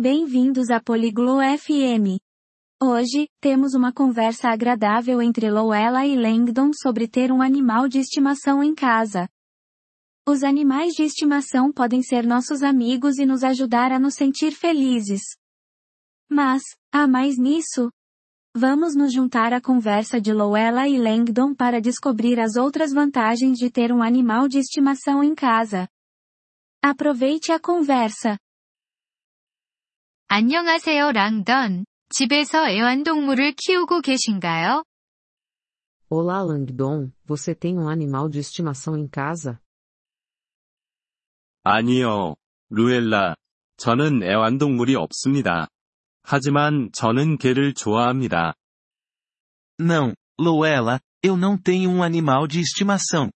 Bem-vindos a Poliglo FM. Hoje, temos uma conversa agradável entre Lowella e Langdon sobre ter um animal de estimação em casa. Os animais de estimação podem ser nossos amigos e nos ajudar a nos sentir felizes. Mas, há mais nisso? Vamos nos juntar à conversa de Lowella e Langdon para descobrir as outras vantagens de ter um animal de estimação em casa. Aproveite a conversa. 안녕하세요, 랑던. 집에서 애완동물을 키우고 계신가요? Olá Langdon, você tem um animal de estimação em casa? 아니요, 루엘라. 저는 애완동물이 없습니다. 하지만 저는 개를 좋아합니다. Não, Luella, eu não tenho um animal de estimação.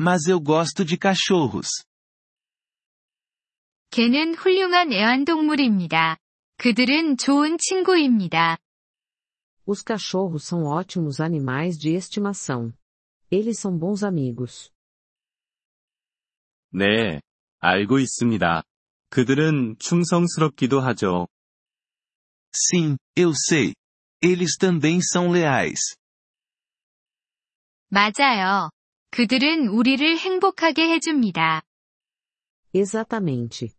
Mas eu gosto de cachorros. 개는 훌륭한 애완동물입니다. 그들은 좋은 친구입니다. Os cachorros são ótimos animais de estimação. Eles são bons amigos. 네, 알고 있습니다. 그들은 충성스럽기도 하죠. Sim, eu sei. Eles também são leais. 맞아요. 그들은 우리를 행복하게 해줍니다. Exatamente.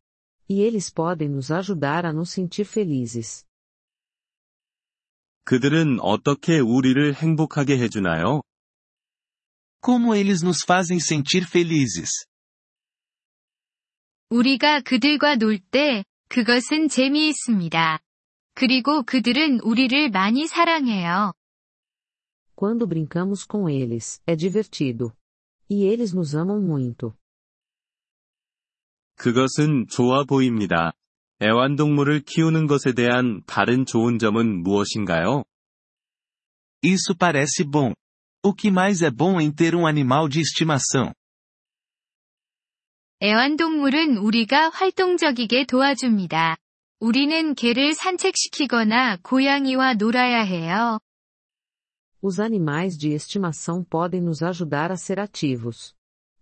E eles podem nos ajudar a nos sentir felizes. 그들은 어떻게 우리를 행복하게 해주나요? Como eles nos fazem sentir felizes? 우리가 그들과 놀 때, 그것은 재미있습니다. 그리고 그들은 우리를 많이 사랑해요. Quando brincamos com eles, é divertido. E eles nos amam muito. 그것은 좋아 보입니다. 애완동물을 키우는 것에 대한 다른 좋은 점은 무엇인가요? Isso parece bom. O que mais é bom em ter um animal de estimação? 애완동물은 우리가 활동적이게 도와줍니다. 우리는 개를 산책시키거나 고양이와 놀아야 해요. Os animais de estimação podem nos ajudar a ser ativos.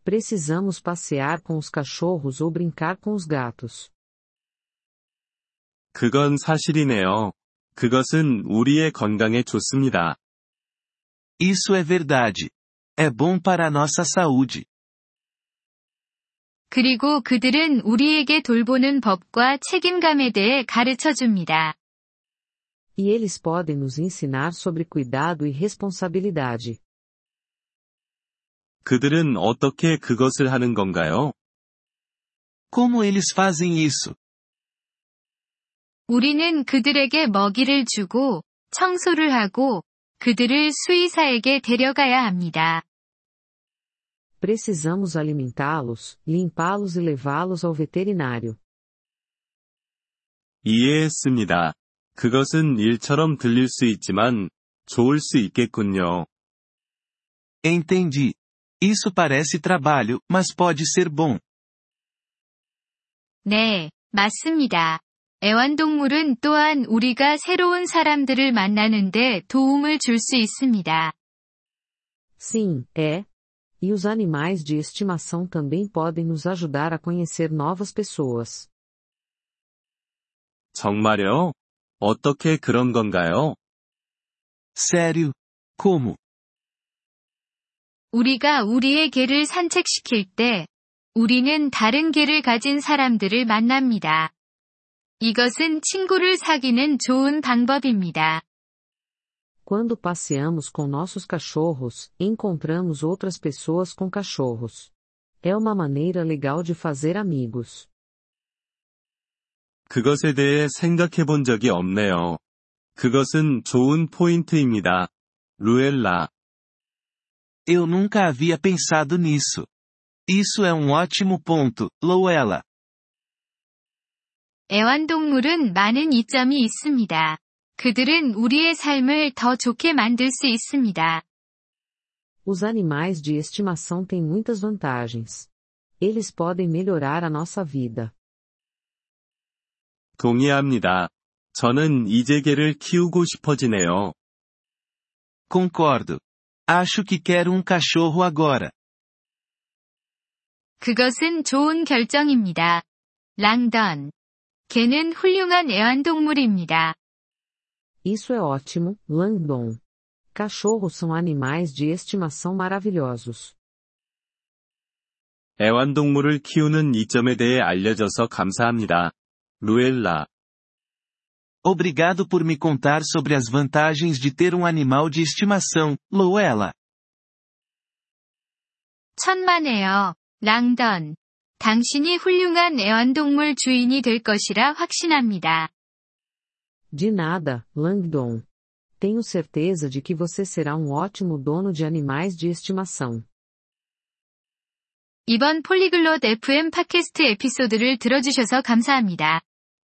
Precisamos passear com os cachorros ou brincar com os gatos. 그건 사실이네요. 그것은 우리의 건강에 좋습니다. Isso é verdade. É bom para a nossa saúde. 그리고 그들은 우리에게 돌보는 법과 책임감에 대해 가르쳐 줍니다. E eles podem nos ensinar sobre cuidado e responsabilidade. 그들은 어떻게 그것을 하는 건가요? Como eles fazem isso? 우리는 그들에게 먹이를 주고, 청소를 하고, 그들을 수의사에게 데려가야 합니다. Precisamos alimentá-los, limpá-los e levá-los ao veterinário. 이해했습니다. 그것은 일처럼 들릴 수 있지만, 좋을 수 있겠군요. Entendi. Isso parece trabalho, mas pode ser bom. 네, 맞습니다. 애완동물은 또한 우리가 새로운 사람들을 만나는데 도움을 줄 수 있습니다. Sim, é. E os animais de estimação também podem nos ajudar a conhecer novas pessoas. 정말요? 어떻게 그런 건가요? Sério? Como? 우리가 우리의 개를 산책시킬 때, 우리는 다른 개를 가진 사람들을 만납니다. 이것은 친구를 사귀는 좋은 방법입니다. Quando passeamos com nossos cachorros, encontramos outras pessoas com cachorros. É uma maneira legal de fazer amigos. 그것에 대해 생각해 본 적이 없네요. 그것은 좋은 포인트입니다. 루엘라. Eu nunca havia pensado nisso. Isso é um ótimo ponto, Luella. 애완동물은 많은 이점이 있습니다. 그들은 우리의 삶을 더 좋게 만들 수 있습니다. Os animais de estimação têm muitas vantagens. Eles podem melhorar a nossa vida. 동의합니다. 저는 이제 개를 키우고 싶어지네요. Concordo. Acho que quero um cachorro agora. 그것은 좋은 결정입니다. 랑던. 개는 훌륭한 애완동물입니다. Isso é ótimo, Langdon. Cachorros são animais de estimação maravilhosos. 애완동물을 키우는 이점에 대해 알려줘서 감사합니다. 루엘라. Obrigado por me contar sobre as vantagens de ter um animal de estimação, Luella. 천만에요, 랑던. 당신이 훌륭한 애완동물 주인이 될 것이라 확신합니다. De nada, Langdon. Tenho certeza de que você será um ótimo dono de animais de estimação. 이번 폴리글롯 FM 팟캐스트 에피소드를 들어주셔서 감사합니다.